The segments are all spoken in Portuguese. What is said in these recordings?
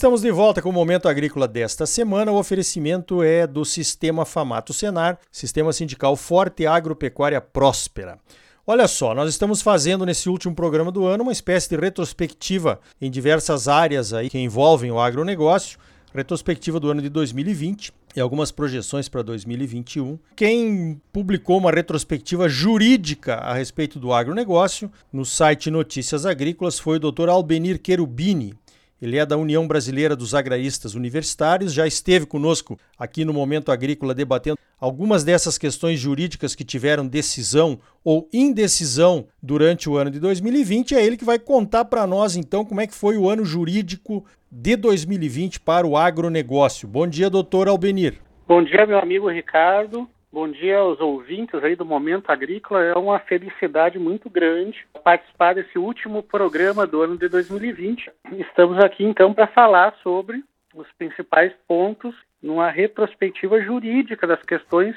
estamos de volta com o Momento Agrícola desta semana. O oferecimento é do Sistema Famato Senar, Sistema Sindical Forte Agropecuária Próspera. Olha só, nós estamos fazendo nesse último programa do ano uma espécie de retrospectiva em diversas áreas aí que envolvem o agronegócio, retrospectiva do ano de 2020 e algumas projeções para 2021. Quem publicou uma retrospectiva jurídica a respeito do agronegócio no site Notícias Agrícolas foi o Dr. Albenir Cherubini. Ele é da União Brasileira dos Agraristas Universitários, já esteve conosco aqui no Momento Agrícola debatendo algumas dessas questões jurídicas que tiveram decisão ou indecisão durante o ano de 2020. É ele que vai contar para nós então como é que foi o ano jurídico de 2020 para o agronegócio. Bom dia, doutor Albenir. Bom dia, meu amigo Ricardo. Bom dia aos ouvintes aí do Momento Agrícola. É uma felicidade muito grande participar desse último programa do ano de 2020. Estamos aqui então para falar sobre os principais pontos numa retrospectiva jurídica das questões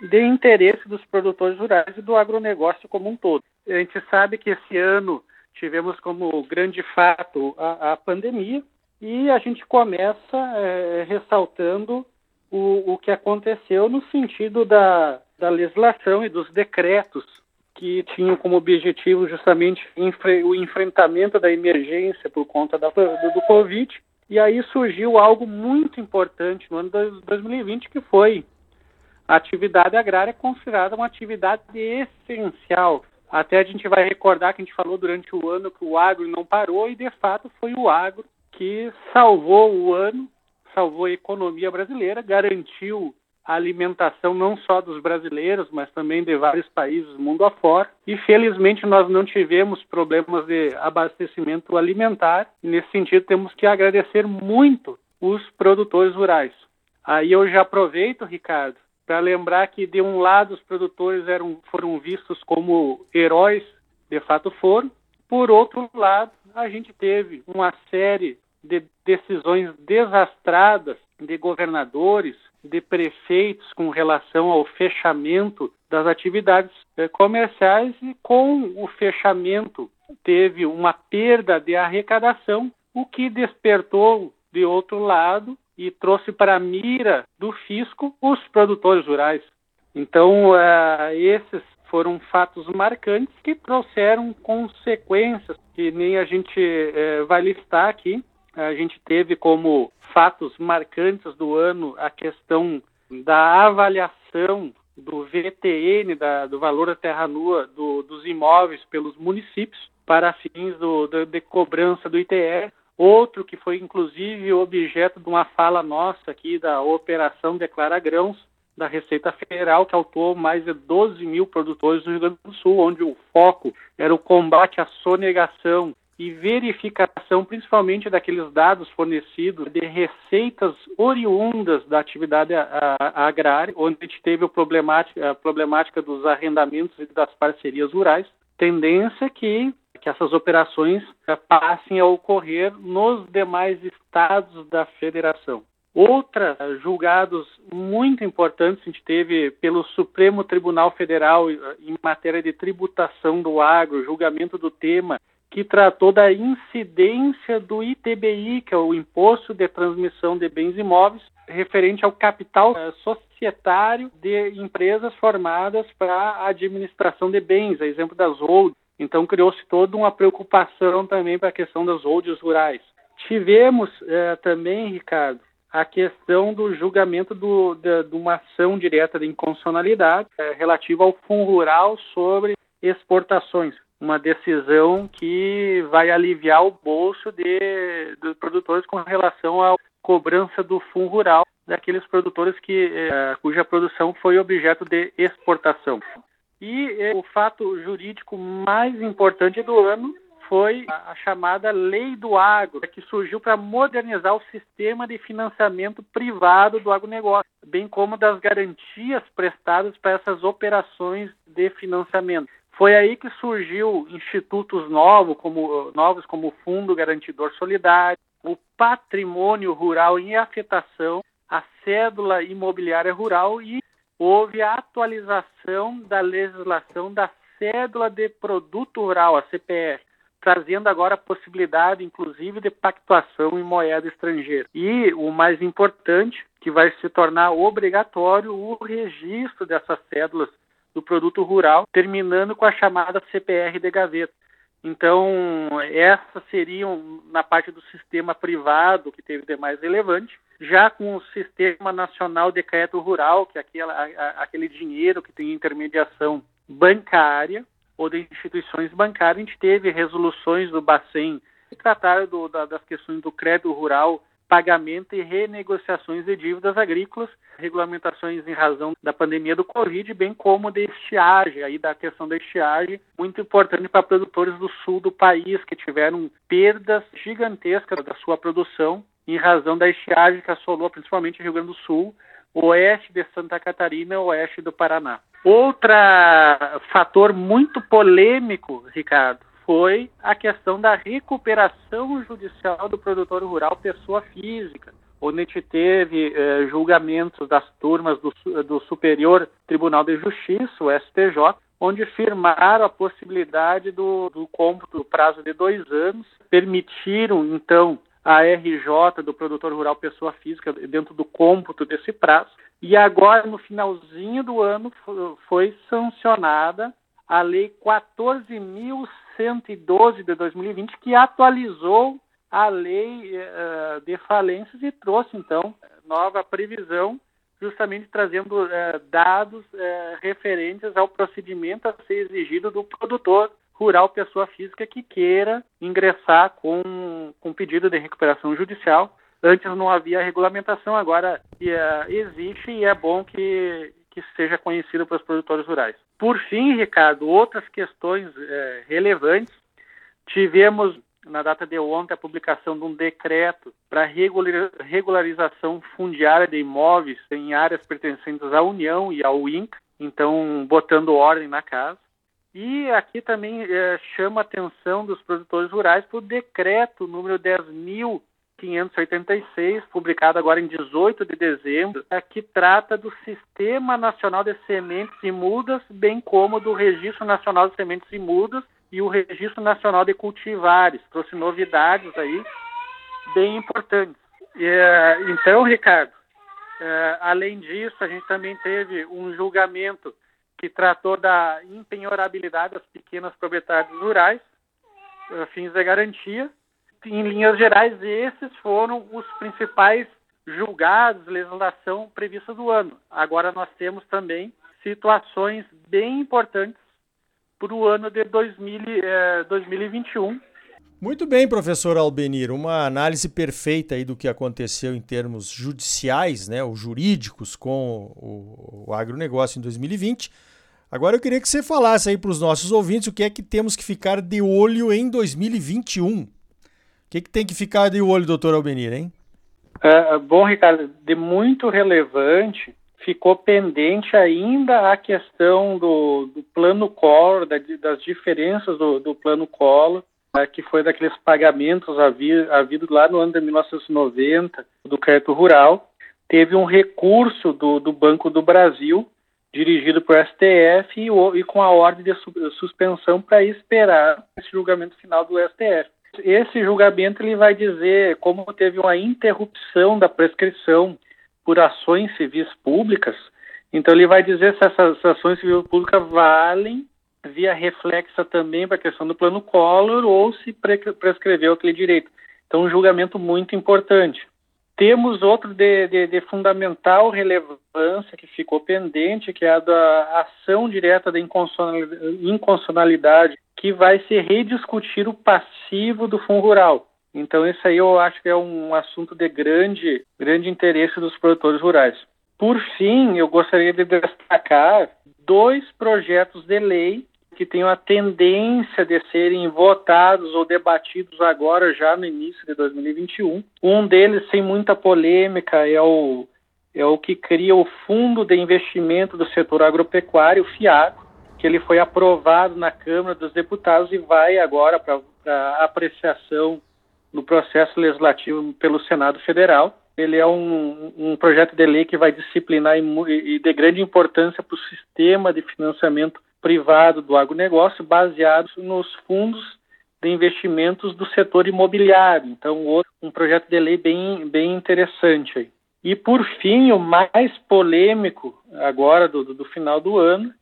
de interesse dos produtores rurais e do agronegócio como um todo. A gente sabe que esse ano tivemos como grande fato a, a pandemia e a gente começa é, ressaltando o, o que aconteceu no sentido da, da legislação e dos decretos que tinham como objetivo justamente o enfrentamento da emergência por conta da, do, do Covid. E aí surgiu algo muito importante no ano de 2020, que foi a atividade agrária considerada uma atividade essencial. Até a gente vai recordar que a gente falou durante o ano que o agro não parou e, de fato, foi o agro que salvou o ano salvou a economia brasileira, garantiu a alimentação não só dos brasileiros, mas também de vários países mundo afora. E felizmente nós não tivemos problemas de abastecimento alimentar. Nesse sentido, temos que agradecer muito os produtores rurais. Aí eu já aproveito, Ricardo, para lembrar que de um lado os produtores eram, foram vistos como heróis, de fato foram. Por outro lado, a gente teve uma série de decisões desastradas de governadores, de prefeitos com relação ao fechamento das atividades eh, comerciais e com o fechamento teve uma perda de arrecadação, o que despertou de outro lado e trouxe para a mira do fisco os produtores rurais. Então, uh, esses foram fatos marcantes que trouxeram consequências que nem a gente uh, vai listar aqui, a gente teve como fatos marcantes do ano a questão da avaliação do VTN, da, do valor da terra nua do, dos imóveis pelos municípios para fins do, do, de cobrança do ITR. Outro que foi inclusive objeto de uma fala nossa aqui da Operação Declara Grãos, da Receita Federal, que autuou mais de 12 mil produtores do Rio Grande do Sul, onde o foco era o combate à sonegação e verificação, principalmente daqueles dados fornecidos de receitas oriundas da atividade agrária, onde a gente teve a problemática, a problemática dos arrendamentos e das parcerias rurais, tendência que, que essas operações eh, passem a ocorrer nos demais estados da federação. Outros eh, julgados muito importantes a gente teve pelo Supremo Tribunal Federal eh, em matéria de tributação do agro, julgamento do tema que tratou da incidência do ITBI, que é o Imposto de Transmissão de Bens Imóveis, referente ao capital eh, societário de empresas formadas para a administração de bens, a exemplo das holdings. Então, criou-se toda uma preocupação também para a questão das holdings rurais. Tivemos eh, também, Ricardo, a questão do julgamento do, de, de, uma ação direta de inconstitucionalidade eh, relativa ao Fundo Rural sobre exportações uma decisão que vai aliviar o bolso de, dos produtores com relação à cobrança do fundo rural daqueles produtores que, eh, cuja produção foi objeto de exportação. E eh, o fato jurídico mais importante do ano foi a, a chamada Lei do Agro, que surgiu para modernizar o sistema de financiamento privado do agronegócio, bem como das garantias prestadas para essas operações de financiamento. Foi aí que surgiu institutos novos, como, novos como o Fundo Garantidor Solidário, o Patrimônio Rural em Afetação, a Cédula Imobiliária Rural e houve a atualização da legislação da Cédula de Produto Rural, a CPR, trazendo agora a possibilidade, inclusive, de pactuação em moeda estrangeira. E o mais importante, que vai se tornar obrigatório o registro dessas cédulas do produto rural, terminando com a chamada CPR de gaveta. Então, essas seriam na parte do sistema privado, que teve de mais relevante, já com o Sistema Nacional de Crédito Rural, que é a, aquele dinheiro que tem intermediação bancária ou de instituições bancárias, a gente teve resoluções do Bacen que trataram do, da, das questões do crédito rural pagamento e renegociações de dívidas agrícolas, regulamentações em razão da pandemia do Covid, bem como de estiagem, aí da questão da estiagem, muito importante para produtores do sul do país que tiveram perdas gigantescas da sua produção em razão da estiagem que assolou principalmente o Rio Grande do Sul, oeste de Santa Catarina, oeste do Paraná. Outro fator muito polêmico, Ricardo, foi a questão da recuperação judicial do produtor rural pessoa física, onde a gente teve eh, julgamentos das turmas do, do Superior Tribunal de Justiça, o STJ, onde firmaram a possibilidade do, do cômputo do prazo de dois anos, permitiram, então, a RJ do produtor rural pessoa física dentro do cômputo desse prazo. E agora, no finalzinho do ano, foi sancionada a Lei 14.112 de 2020, que atualizou a lei uh, de falências e trouxe, então, nova previsão, justamente trazendo uh, dados uh, referentes ao procedimento a ser exigido do produtor rural, pessoa física, que queira ingressar com, com pedido de recuperação judicial. Antes não havia regulamentação, agora existe e é bom que, que seja conhecido para os produtores rurais. Por fim, Ricardo, outras questões é, relevantes. Tivemos, na data de ontem, a publicação de um decreto para regularização fundiária de imóveis em áreas pertencentes à União e ao INCA, então botando ordem na casa. E aqui também é, chama a atenção dos produtores rurais para o decreto número 10.000 586, publicado agora em 18 de dezembro, é que trata do Sistema Nacional de Sementes e Mudas, bem como do Registro Nacional de Sementes e Mudas e o Registro Nacional de Cultivares. Trouxe novidades aí bem importantes. É, então, Ricardo, é, além disso, a gente também teve um julgamento que tratou da empenhorabilidade das pequenas propriedades rurais, fins de garantia, em linhas gerais, esses foram os principais julgados, legislação prevista do ano. Agora nós temos também situações bem importantes para o ano de 2000, eh, 2021. Muito bem, professor Albenir, uma análise perfeita aí do que aconteceu em termos judiciais, né, ou jurídicos com o, o agronegócio em 2020. Agora eu queria que você falasse aí para os nossos ouvintes o que é que temos que ficar de olho em 2021 que, que tem que ficar de olho, doutor Albenir, hein? É, bom, Ricardo, de muito relevante, ficou pendente ainda a questão do, do plano Collor, da, das diferenças do, do plano Collor, é, que foi daqueles pagamentos havidos lá no ano de 1990 do crédito rural. Teve um recurso do, do Banco do Brasil, dirigido por STF, e, e com a ordem de suspensão para esperar esse julgamento final do STF. Esse julgamento ele vai dizer como teve uma interrupção da prescrição por ações civis públicas, então ele vai dizer se essas ações civis públicas valem via reflexa também para a questão do plano Collor ou se prescreveu aquele direito. Então, um julgamento muito importante. Temos outro de, de, de, fundamental relevância que ficou pendente, que é a da ação direta da inconstitucionalidade, que vai se rediscutir o passivo do Fundo Rural. Então, isso aí eu acho que é um assunto de grande, grande interesse dos produtores rurais. Por fim, eu gostaria de destacar dois projetos de lei que têm a tendência de serem votados ou debatidos agora, já no início de 2021. Um deles, sem muita polêmica, é o, é o que cria o Fundo de Investimento do Setor Agropecuário, o FIAGO, que ele foi aprovado na Câmara dos Deputados e vai agora para apreciação no processo legislativo pelo Senado Federal. Ele é um, um projeto de lei que vai disciplinar e, e de grande importância para o sistema de financiamento privado do agronegócio, baseado nos fundos de investimentos do setor imobiliário. Então, um projeto de lei bem, bem interessante aí. E, por fim, o mais polêmico agora do, do final do ano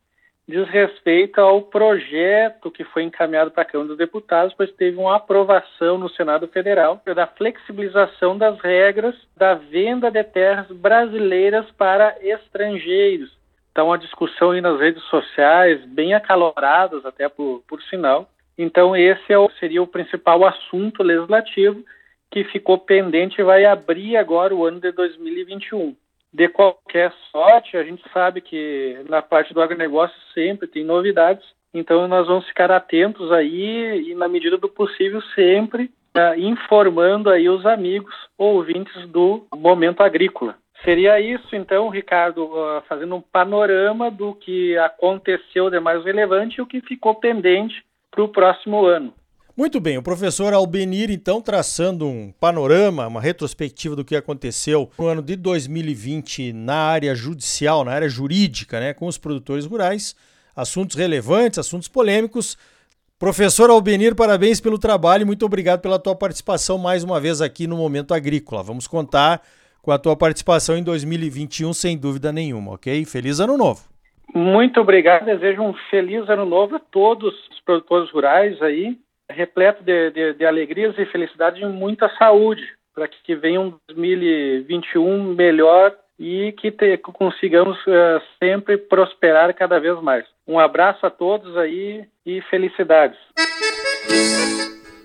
diz respeito ao projeto que foi encaminhado para a Câmara dos Deputados, pois teve uma aprovação no Senado Federal da flexibilização das regras da venda de terras brasileiras para estrangeiros. Então, a discussão aí nas redes sociais, bem acaloradas até por, por sinal. Então, esse é seria o principal assunto legislativo que ficou pendente e vai abrir agora o ano de 2021 de qualquer sorte, a gente sabe que na parte do agronegócio sempre tem novidades, então nós vamos ficar atentos aí e, na medida do possível, sempre uh, informando aí os amigos ouvintes do Momento Agrícola. Seria isso, então, Ricardo, uh, fazendo um panorama do que aconteceu de mais relevante e o que ficou pendente para o próximo ano. Muito bem, o professor Albenir, então, traçando um panorama, uma retrospectiva do que aconteceu no ano de 2020 na área judicial, na área jurídica, né, com os produtores rurais, assuntos relevantes, assuntos polêmicos. Professor Albenir, parabéns pelo trabalho e muito obrigado pela tua participação mais uma vez aqui no Momento Agrícola. Vamos contar com a tua participação em 2021, sem dúvida nenhuma, ok? Feliz Ano Novo! Muito obrigado, desejo um feliz ano novo a todos os produtores rurais aí repleto de, de, de alegrias e felicidade e muita saúde, para que venha um 2021 melhor e que te, consigamos uh, sempre prosperar cada vez mais. Um abraço a todos aí e felicidades.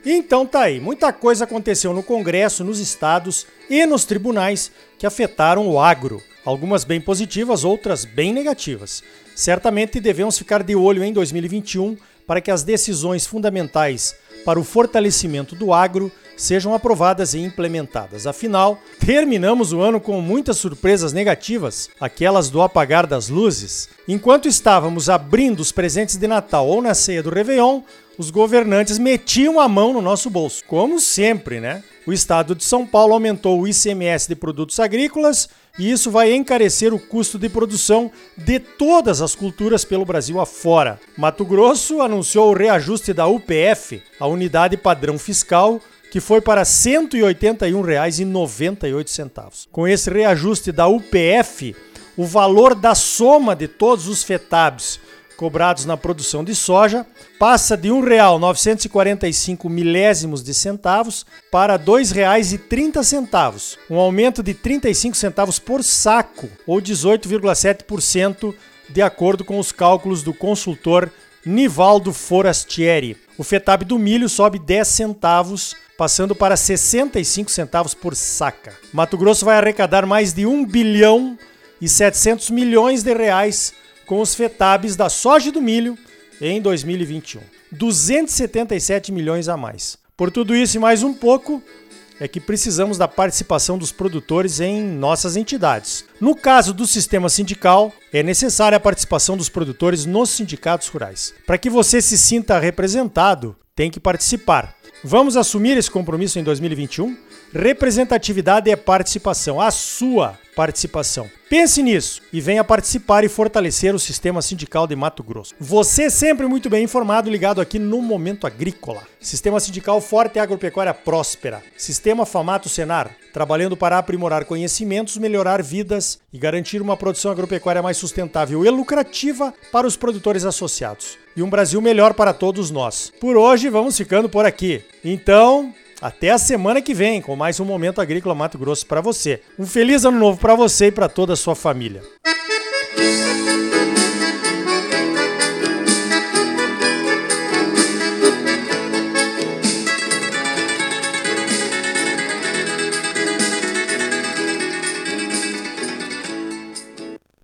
Então tá aí, muita coisa aconteceu no Congresso, nos estados e nos tribunais que afetaram o agro. Algumas bem positivas, outras bem negativas. Certamente devemos ficar de olho em 2021 para que as decisões fundamentais para o fortalecimento do agro sejam aprovadas e implementadas. Afinal, terminamos o ano com muitas surpresas negativas, aquelas do apagar das luzes. Enquanto estávamos abrindo os presentes de Natal ou na ceia do Réveillon, os governantes metiam a mão no nosso bolso, como sempre, né? O estado de São Paulo aumentou o ICMS de produtos agrícolas e isso vai encarecer o custo de produção de todas as culturas pelo Brasil afora. Mato Grosso anunciou o reajuste da UPF, a unidade padrão fiscal, que foi para R$ 181,98. Com esse reajuste da UPF, o valor da soma de todos os FETABs cobrados na produção de soja passa de R$ 1,945 milésimos de centavos para R$ 2,30, um aumento de 35 centavos por saco, ou 18,7%, de acordo com os cálculos do consultor Nivaldo Forastieri. O FETAB do milho sobe 10 centavos, passando para 65 centavos por saca. Mato Grosso vai arrecadar mais de 1 bilhão e 700 milhões de reais com os FETABs da soja e do milho em 2021. 277 milhões a mais. Por tudo isso e mais um pouco, é que precisamos da participação dos produtores em nossas entidades. No caso do sistema sindical, é necessária a participação dos produtores nos sindicatos rurais. Para que você se sinta representado, tem que participar. Vamos assumir esse compromisso em 2021? Representatividade é participação, a sua participação. Pense nisso e venha participar e fortalecer o sistema sindical de Mato Grosso. Você sempre muito bem informado, ligado aqui no Momento Agrícola. Sistema sindical forte e agropecuária próspera. Sistema Famato Senar, trabalhando para aprimorar conhecimentos, melhorar vidas e garantir uma produção agropecuária mais sustentável e lucrativa para os produtores associados. E um Brasil melhor para todos nós. Por hoje, vamos ficando por aqui. Então, até a semana que vem com mais um Momento Agrícola Mato Grosso para você. Um feliz ano novo para você e para toda a sua família.